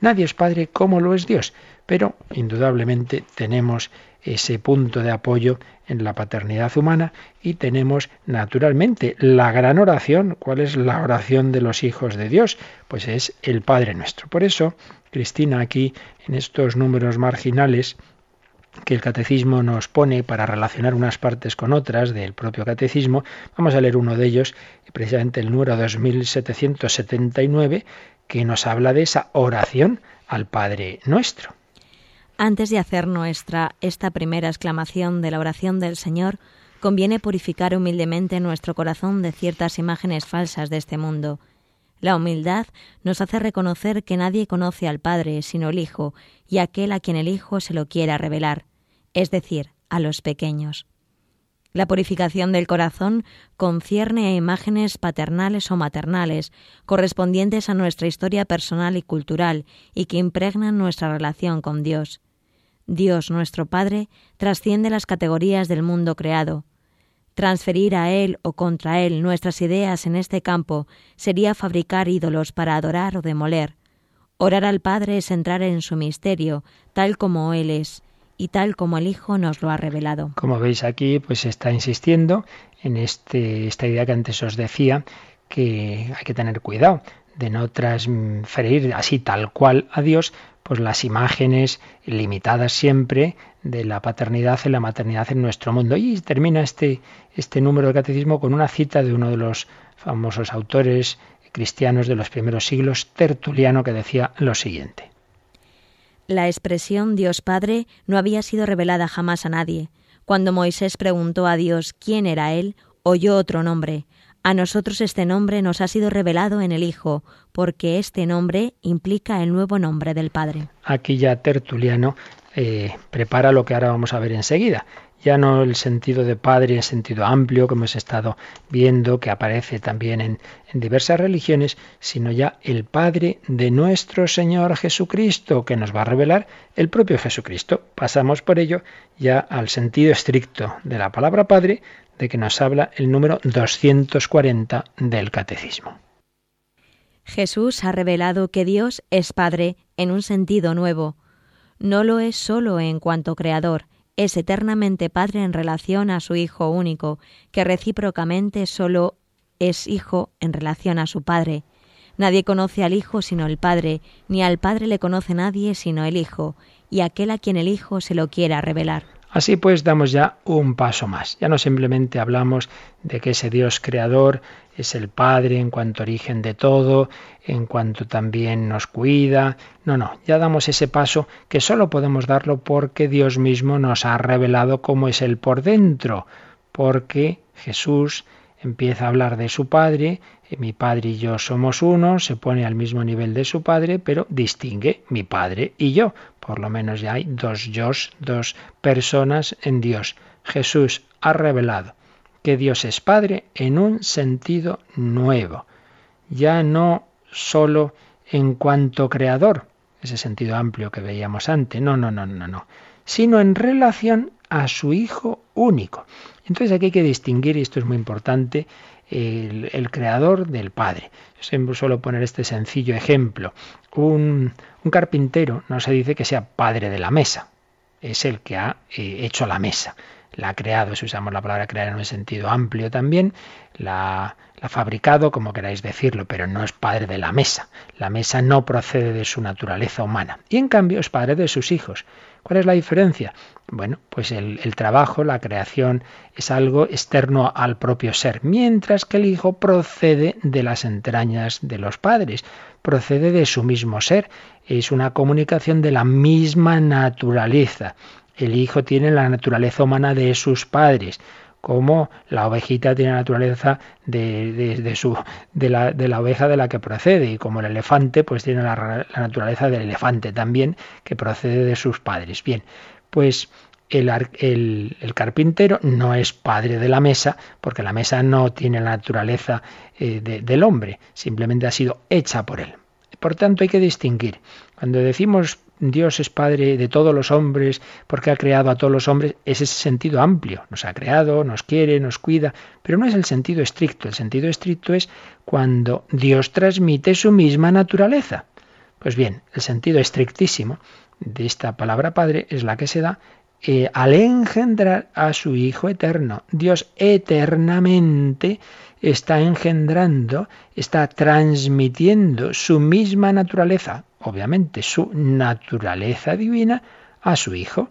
B: Nadie es padre como lo es Dios, pero indudablemente tenemos ese punto de apoyo en la paternidad humana y tenemos naturalmente la gran oración. ¿Cuál es la oración de los hijos de Dios? Pues es el Padre nuestro. Por eso, Cristina, aquí en estos números marginales, que el catecismo nos pone para relacionar unas partes con otras del propio catecismo, vamos a leer uno de ellos, precisamente el número 2779, que nos habla de esa oración al Padre nuestro.
C: Antes de hacer nuestra esta primera exclamación de la oración del Señor, conviene purificar humildemente nuestro corazón de ciertas imágenes falsas de este mundo. La humildad nos hace reconocer que nadie conoce al Padre sino el Hijo y aquel a quien el Hijo se lo quiera revelar, es decir, a los pequeños. La purificación del corazón concierne a imágenes paternales o maternales, correspondientes a nuestra historia personal y cultural, y que impregnan nuestra relación con Dios. Dios nuestro Padre trasciende las categorías del mundo creado. Transferir a Él o contra Él nuestras ideas en este campo sería fabricar ídolos para adorar o demoler. Orar al Padre es entrar en su misterio, tal como Él es y tal como el Hijo nos lo ha revelado.
B: Como veis aquí, pues está insistiendo en este, esta idea que antes os decía, que hay que tener cuidado de no transferir así tal cual a Dios, pues las imágenes limitadas siempre de la paternidad y la maternidad en nuestro mundo. Y termina este, este número de catecismo con una cita de uno de los famosos autores cristianos de los primeros siglos, Tertuliano, que decía lo siguiente.
C: La expresión Dios Padre no había sido revelada jamás a nadie. Cuando Moisés preguntó a Dios quién era él, oyó otro nombre, a nosotros este nombre nos ha sido revelado en el Hijo, porque este nombre implica el nuevo nombre del Padre.
B: Aquí ya Tertuliano eh, prepara lo que ahora vamos a ver enseguida. ya no el sentido de padre en sentido amplio que hemos estado viendo, que aparece también en, en diversas religiones, sino ya el Padre de nuestro Señor Jesucristo, que nos va a revelar el propio Jesucristo. Pasamos por ello ya al sentido estricto de la palabra Padre, de que nos habla el número 240 del Catecismo.
C: Jesús ha revelado que Dios es Padre en un sentido nuevo. No lo es solo en cuanto creador, es eternamente Padre en relación a su Hijo único, que recíprocamente solo es Hijo en relación a su Padre. Nadie conoce al Hijo sino el Padre, ni al Padre le conoce nadie sino el Hijo, y aquel a quien el Hijo se lo quiera revelar.
B: Así pues, damos ya un paso más. Ya no simplemente hablamos de que ese Dios creador es el Padre en cuanto origen de todo, en cuanto también nos cuida. No, no, ya damos ese paso que solo podemos darlo porque Dios mismo nos ha revelado cómo es Él por dentro, porque Jesús empieza a hablar de su Padre, mi Padre y yo somos uno, se pone al mismo nivel de su Padre, pero distingue mi Padre y yo. Por lo menos ya hay dos yo, dos personas en Dios. Jesús ha revelado que Dios es Padre en un sentido nuevo, ya no sólo en cuanto creador, ese sentido amplio que veíamos antes, no, no, no, no, no, sino en relación a su Hijo único. Entonces aquí hay que distinguir, y esto es muy importante, el, creador del Padre. Yo siempre suelo poner este sencillo ejemplo. Un, carpintero no se dice que sea padre de la mesa, es el que ha eh, hecho la mesa. La ha creado, si usamos la palabra crear en un sentido amplio también, la, la ha fabricado, como queráis decirlo, pero no es padre de la mesa. La mesa no procede de su naturaleza humana. Y en cambio es padre de sus hijos. ¿Cuál es la diferencia? Bueno, pues el, trabajo, la creación, es algo externo al propio ser, mientras que el Hijo procede de las entrañas de los padres, procede de su mismo ser, es una comunicación de la misma naturaleza. El Hijo tiene la naturaleza humana de sus padres como la ovejita tiene la naturaleza de, su, de, la, de, la, oveja de la que procede, y como el elefante, pues tiene la, naturaleza del elefante también, que procede de sus padres. Bien, pues el, el, carpintero no es padre de la mesa, porque la mesa no tiene la naturaleza eh, del hombre, simplemente ha sido hecha por él. Por tanto, hay que distinguir. Cuando decimos Dios es Padre de todos los hombres porque ha creado a todos los hombres, es ese sentido amplio. Nos ha creado, nos quiere, nos cuida, pero no es el sentido estricto. El sentido estricto es cuando Dios transmite su misma naturaleza. Pues bien, el sentido estrictísimo de esta palabra Padre es la que se da eh, al engendrar a su Hijo eterno. Dios eternamente está engendrando, está transmitiendo su misma naturaleza, obviamente su naturaleza divina, a su Hijo,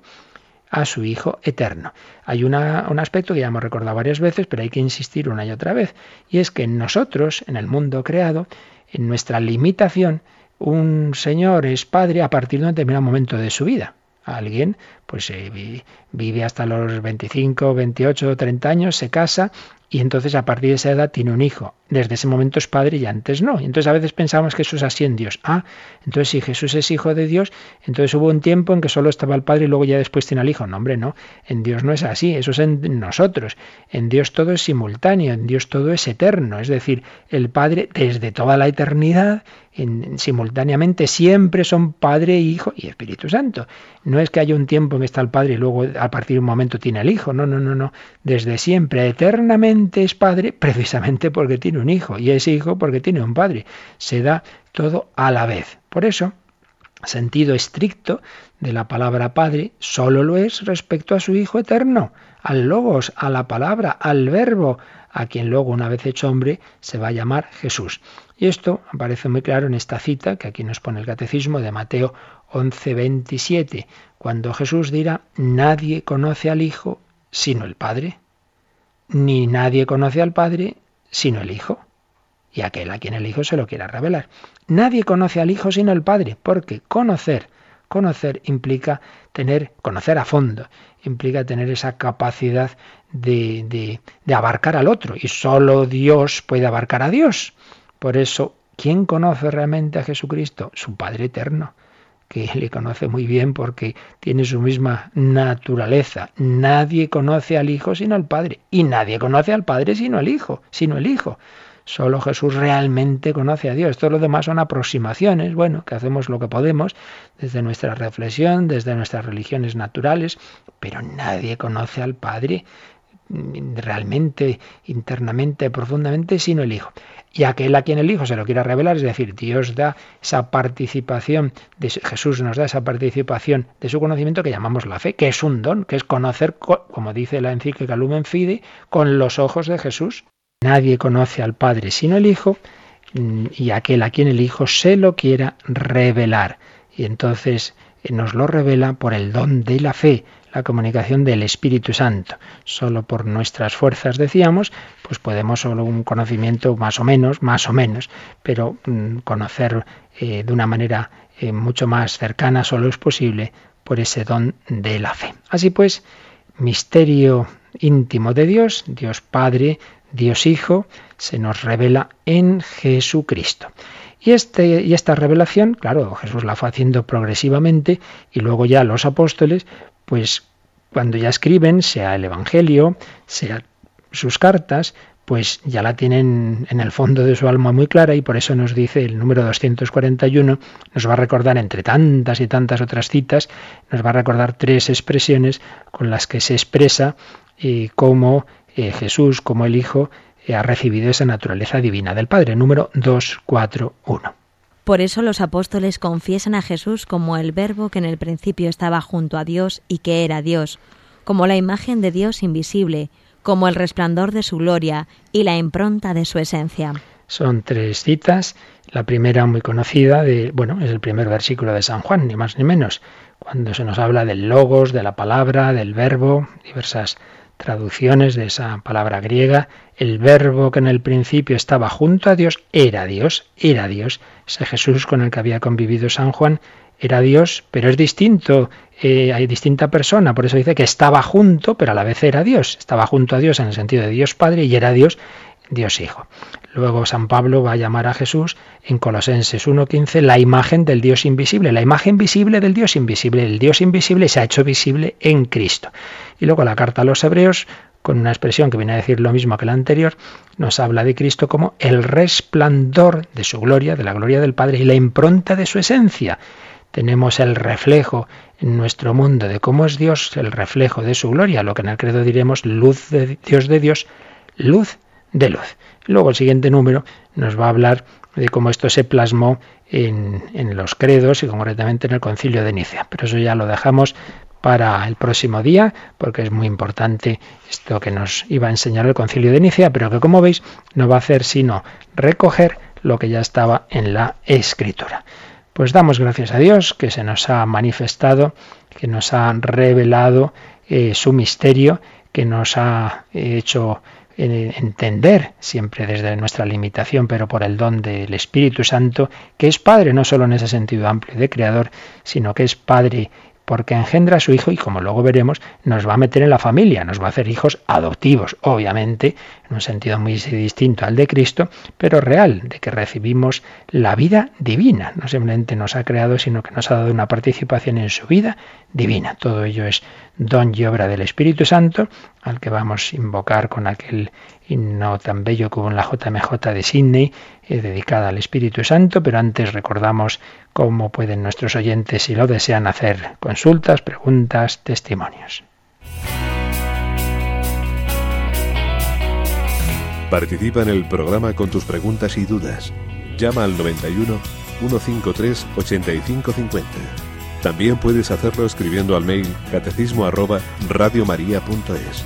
B: a su Hijo eterno. Hay un aspecto que ya hemos recordado varias veces, pero hay que insistir una y otra vez, y es que nosotros, en el mundo creado, en nuestra limitación, un Señor es Padre a partir de un determinado momento de su vida. Alguien pues vive hasta los 25, 28, 30 años, se casa y entonces a partir de esa edad tiene un hijo. Desde ese momento es padre y antes no. Entonces a veces pensamos que eso es así en Dios. Ah, entonces si Jesús es hijo de Dios, entonces hubo un tiempo en que solo estaba el padre y luego ya después tiene al hijo. No, hombre, no. En Dios no es así, eso es en nosotros. En Dios todo es simultáneo, en Dios todo es eterno. Es decir, el Padre desde toda la eternidad simultáneamente siempre son Padre, Hijo y Espíritu Santo. No es que haya un tiempo en que está el Padre y luego a partir de un momento tiene el Hijo. No, no, no, no. Desde siempre, eternamente es Padre precisamente porque tiene un Hijo y es Hijo porque tiene un Padre. Se da todo a la vez. Por eso, sentido estricto de la palabra Padre solo lo es respecto a su Hijo eterno, al Logos, a la palabra, al Verbo, a quien luego, una vez hecho hombre, se va a llamar Jesús. Y esto aparece muy claro en esta cita que aquí nos pone el catecismo de Mateo 11:27, cuando Jesús dirá, nadie conoce al Hijo sino el Padre, ni nadie conoce al Padre sino el Hijo, y aquel a quien el Hijo se lo quiera revelar. Nadie conoce al Hijo sino el Padre, porque conocer, conocer implica tener, conocer a fondo, implica tener esa capacidad de, de, de abarcar al otro, y solo Dios puede abarcar a Dios. Por eso, ¿quién conoce realmente a Jesucristo? Su Padre eterno. que le conoce muy bien porque tiene su misma naturaleza. Nadie conoce al Hijo sino al Padre. Y nadie conoce al Padre sino al Hijo, sino el Hijo. Solo Jesús realmente conoce a Dios. Todo lo demás son aproximaciones, bueno, que hacemos lo que podemos desde nuestra reflexión, desde nuestras religiones naturales, pero nadie conoce al Padre realmente, internamente, profundamente, sino el Hijo. Y aquel a quien el Hijo se lo quiera revelar, es decir, Dios da esa participación, de, Jesús nos da esa participación de su conocimiento que llamamos la fe, que es un don, que es conocer, como dice la encíclica Lumen Fide, con los ojos de Jesús. Nadie conoce al Padre sino el Hijo mm, y aquel a quien el Hijo se lo quiera revelar. Y entonces eh, nos lo revela por el don de la fe, la comunicación del Espíritu Santo. Solo por nuestras fuerzas, decíamos, pues podemos solo un conocimiento más o menos, más o menos, pero mm, conocer eh, de una manera eh, mucho más cercana solo es posible por ese don de la fe. Así pues, misterio íntimo de Dios, Dios Padre, Dios Hijo se nos revela en Jesucristo. Y, este, y esta revelación, claro, Jesús la fue haciendo progresivamente y luego ya los apóstoles, pues cuando ya escriben, sea el Evangelio, sea sus cartas, pues ya la tienen en el fondo de su alma muy clara y por eso nos dice el número 241, nos va a recordar entre tantas y tantas otras citas, nos va a recordar tres expresiones con las que se expresa eh, cómo eh, Jesús como el Hijo eh, ha recibido esa naturaleza divina del Padre. Número 241.
C: Por eso los apóstoles confiesan a Jesús como el Verbo que en el principio estaba junto a Dios y que era Dios, como la imagen de Dios invisible, como el resplandor de su gloria y la impronta de su esencia.
B: Son tres citas. La primera muy conocida, de, bueno, es el primer versículo de San Juan, ni más ni menos, cuando se nos habla del logos, de la palabra, del verbo, diversas traducciones de esa palabra griega, el verbo que en el principio estaba junto a Dios era Dios, era Dios. Ese Jesús con el que había convivido San Juan era Dios, pero es distinto, eh, hay distinta persona, por eso dice que estaba junto, pero a la vez era Dios. Estaba junto a Dios en el sentido de Dios Padre y era Dios, Dios Hijo. Luego San Pablo va a llamar a Jesús en Colosenses 1.15 la imagen del Dios invisible, la imagen visible del Dios invisible. El Dios invisible se ha hecho visible en Cristo. Y luego la carta a los Hebreos, con una expresión que viene a decir lo mismo que la anterior, nos habla de Cristo como el resplandor de su gloria, de la gloria del Padre y la impronta de su esencia. Tenemos el reflejo en nuestro mundo de cómo es Dios, el reflejo de su gloria, lo que en el credo diremos luz de Dios de Dios, luz de luz. Luego el siguiente número nos va a hablar de cómo esto se plasmó en, los credos y concretamente en el concilio de Nicea. Pero eso ya lo dejamos para el próximo día, porque es muy importante esto que nos iba a enseñar el concilio de Nicea, pero que como veis no va a hacer sino recoger lo que ya estaba en la escritura. Pues damos gracias a Dios que se nos ha manifestado, que nos ha revelado eh, su misterio, que nos ha hecho entender, siempre desde nuestra limitación, pero por el don del Espíritu Santo, que es Padre no solo en ese sentido amplio de Creador, sino que es Padre porque engendra a su hijo y como luego veremos, nos va a meter en la familia, nos va a hacer hijos adoptivos, obviamente, en un sentido muy distinto al de Cristo, pero real, de que recibimos la vida divina. No simplemente nos ha creado, sino que nos ha dado una participación en su vida divina. Todo ello es don y obra del Espíritu Santo, al que vamos a invocar con aquel himno tan bello como en la JMJ de Sydney, eh, dedicada al Espíritu Santo, pero antes recordamos cómo pueden nuestros oyentes, si lo desean, hacer consultas, preguntas, testimonios.
E: Participa en el programa con tus preguntas y dudas. Llama al 91 153 8550. También puedes hacerlo escribiendo al mail catecismo radiomaria.es.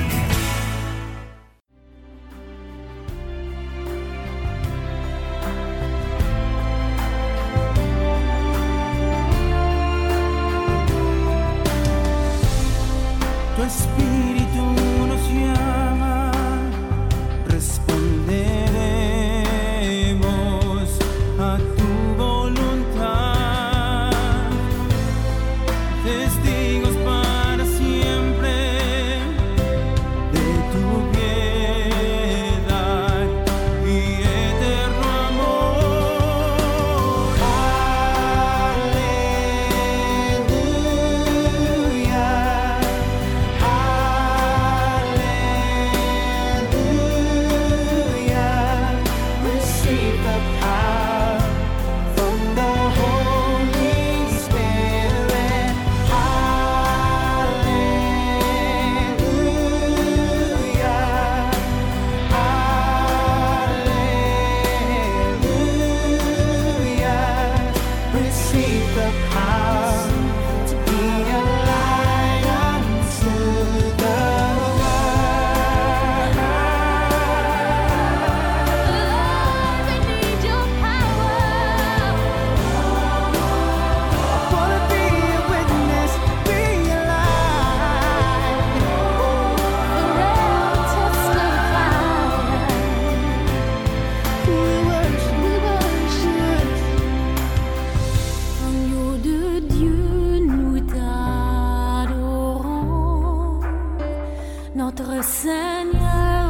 B: Bueno,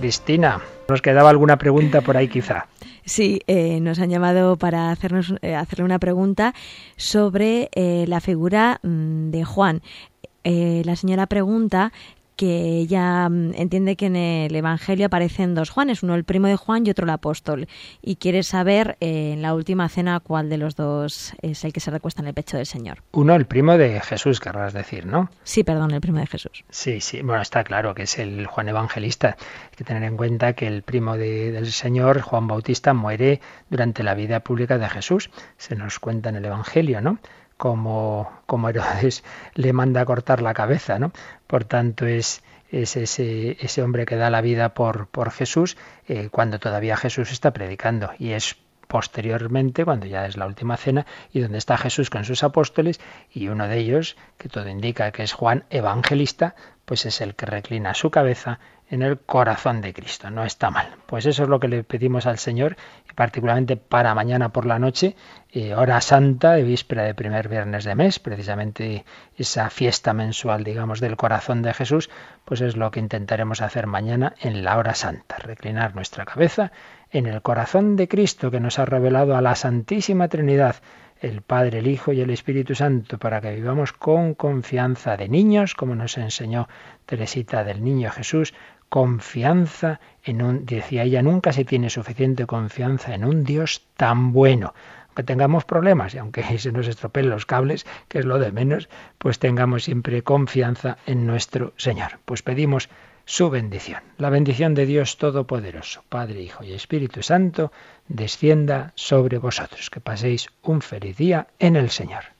B: Cristina, ¿nos quedaba alguna pregunta por ahí quizá?
C: Sí, eh, nos han llamado para hacernos eh, hacerle una pregunta sobre eh, la figura mm, de Juan. la señora pregunta que ella mm, entiende que en el Evangelio aparecen dos Juanes, uno el primo de Juan y otro el apóstol, y quiere saber eh, en la última cena cuál de los dos es el que se recuesta en el pecho del Señor.
B: Uno, el primo de Jesús, querrás decir, ¿no?
C: Sí, perdón, el primo de Jesús.
B: Sí, sí, bueno, está claro que es el Juan Evangelista. Hay que tener en cuenta que el primo del Señor, Juan Bautista, muere durante la vida pública de Jesús. Se nos cuenta en el Evangelio, ¿no? Como, como Herodes le manda a cortar la cabeza, ¿no? Por tanto, es, es ese, ese hombre que da la vida por, por Jesús eh, cuando todavía Jesús está predicando. Y es posteriormente, cuando ya es la última cena, y donde está Jesús con sus apóstoles, y uno de ellos, que todo indica que es Juan Evangelista, pues es el que reclina su cabeza en el corazón de Cristo. No está mal. Pues eso es lo que le pedimos al Señor, y particularmente para mañana por la noche, eh, hora santa de víspera de primer viernes de mes, precisamente esa fiesta mensual, digamos, del corazón de Jesús, pues es lo que intentaremos hacer mañana en la hora santa, reclinar nuestra cabeza en el corazón de Cristo que nos ha revelado a la Santísima Trinidad el Padre, el Hijo y el Espíritu Santo, para que vivamos con confianza de niños, como nos enseñó Teresita del Niño Jesús, confianza en un, decía ella, nunca se tiene suficiente confianza en un Dios tan bueno. Aunque tengamos problemas y aunque *laughs* se nos estropeen los cables, que es lo de menos, pues tengamos siempre confianza en nuestro Señor. Pues pedimos su bendición. La bendición de Dios Todopoderoso, Padre, Hijo y Espíritu Santo, descienda sobre vosotros. Que paséis un feliz día en el Señor.